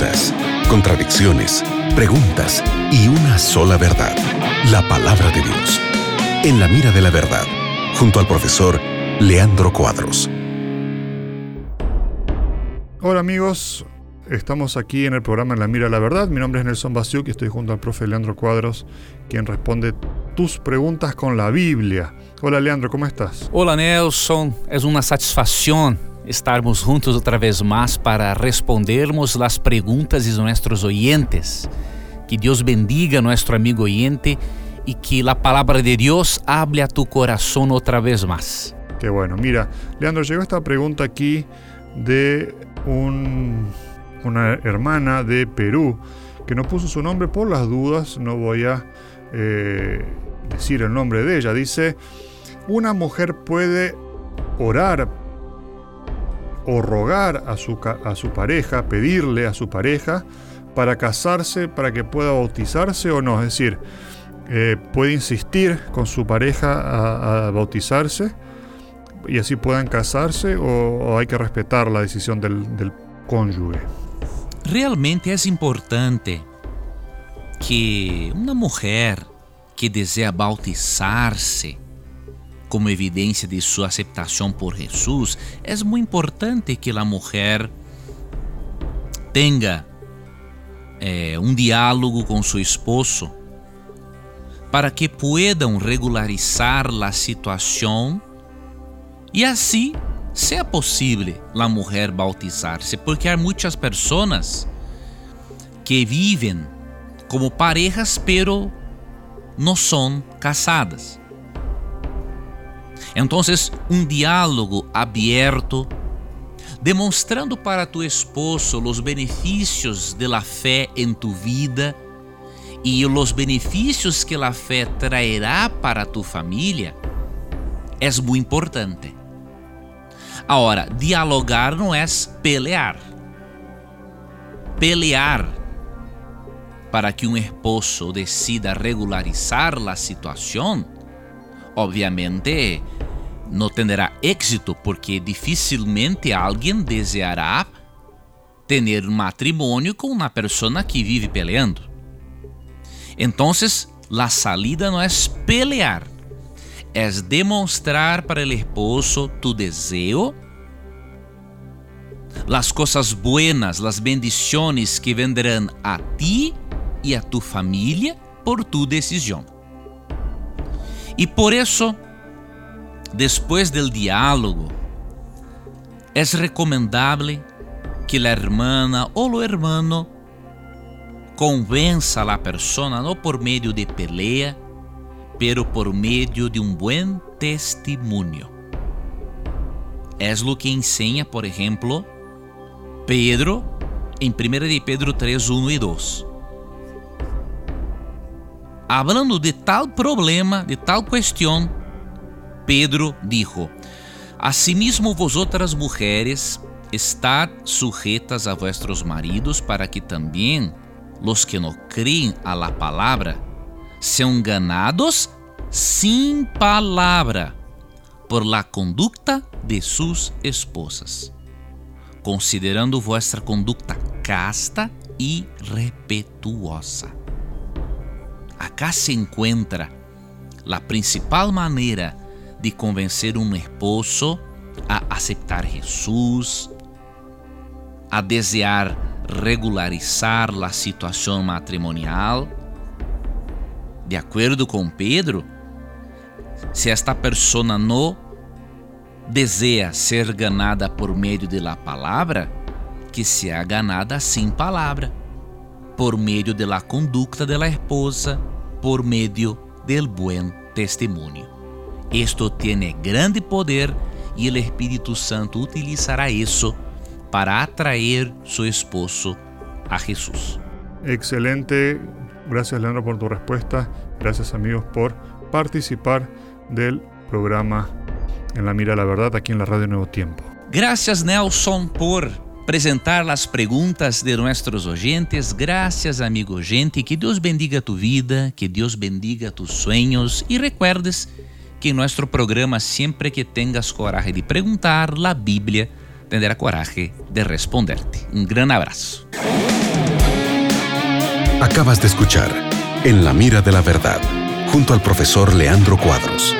dudas, contradicciones, preguntas y una sola verdad, la palabra de Dios. En la mira de la verdad, junto al profesor Leandro Cuadros. Hola amigos, estamos aquí en el programa En la Mira de la Verdad. Mi nombre es Nelson Basiuk y estoy junto al profe Leandro Cuadros, quien responde tus preguntas con la Biblia. Hola Leandro, ¿cómo estás? Hola Nelson, es una satisfacción estarmos juntos outra vez mais para respondermos as perguntas de nossos oyentes. Que Deus bendiga nosso amigo oyente e que a palavra de Deus hable a tu coração outra vez mais. Qué bueno. Mira, Leandro, llegó esta pregunta aquí de un, una hermana de Perú que no puso su nombre por las dudas. No voy a eh, decir el nombre de ella. Dice, una mujer puede orar o rogar a su, a su pareja, pedirle a su pareja para casarse, para que pueda bautizarse o no. Es decir, eh, puede insistir con su pareja a, bautizarse y así puedan casarse o, hay que respetar la decisión del, del cónyuge. Realmente es importante que uma mulher que deseja bautizar-se como evidência de sua aceitação por Jesus, é muito importante que a mulher tenha é, um diálogo com seu esposo para que puedan regularizar a situação e assim seja possível a mulher bautizar-se, porque há muitas pessoas que vivem como parejas, pero não são casadas. Então, um diálogo aberto, demonstrando para tu esposo os benefícios de la fé em tu vida e os benefícios que a fé traerá para tu família, é muito importante. Agora, dialogar não é pelear. Pelear para que um esposo decida regularizar a situação, obviamente não terá êxito porque dificilmente alguém deseará ter um matrimônio com uma pessoa que vive peleando. Então, a salida não é pelear, é demonstrar para o esposo tu desejo, as coisas buenas, as bendições que vendrão a ti e a tu família por tu decisão. E por isso, Después del diálogo, es recomendable que la hermana o lo hermano convenza a la persona no por medio de pelea, pero por medio de un buen testimonio. Es lo que enseña, por ejemplo, Pedro em 1 de Pedro 3, 1 e 2. Hablando de tal problema, de tal questão, Pedro dijo: Asimismo vosotras mujeres, estad sujetas a vuestros maridos para que también los que no creen a la palabra sean ganados sin palabra por la conducta de sus esposas, considerando vuestra conducta casta y respetuosa. Acá se encuentra la principal manera de convencer um esposo a aceitar Jesus, a desejar regularizar a situação matrimonial. De acordo com Pedro, se esta pessoa não deseja ser ganada por meio da palavra, que seja ganada sem palavra, por meio da conduta da esposa, por meio do bom testemunho. Esto tiene grande poder y el Espíritu Santo utilizará eso para atraer su esposo a Jesús. Excelente. Gracias Leandro por tu respuesta. Gracias amigos por participar del programa En la Mira la Verdad aquí en la Radio Nuevo Tiempo. Gracias Nelson por apresentar as perguntas de nossos oyentes. Graças, amigo gente. Que Deus bendiga tu vida, que Deus bendiga tus sueños e recuerdes que nuestro programa siempre que tengas coraje de preguntar, la Biblia tendrá coraje de responderte. Un gran abrazo. Acabas de escuchar En la mira de la verdad, junto al profesor Leandro Cuadros.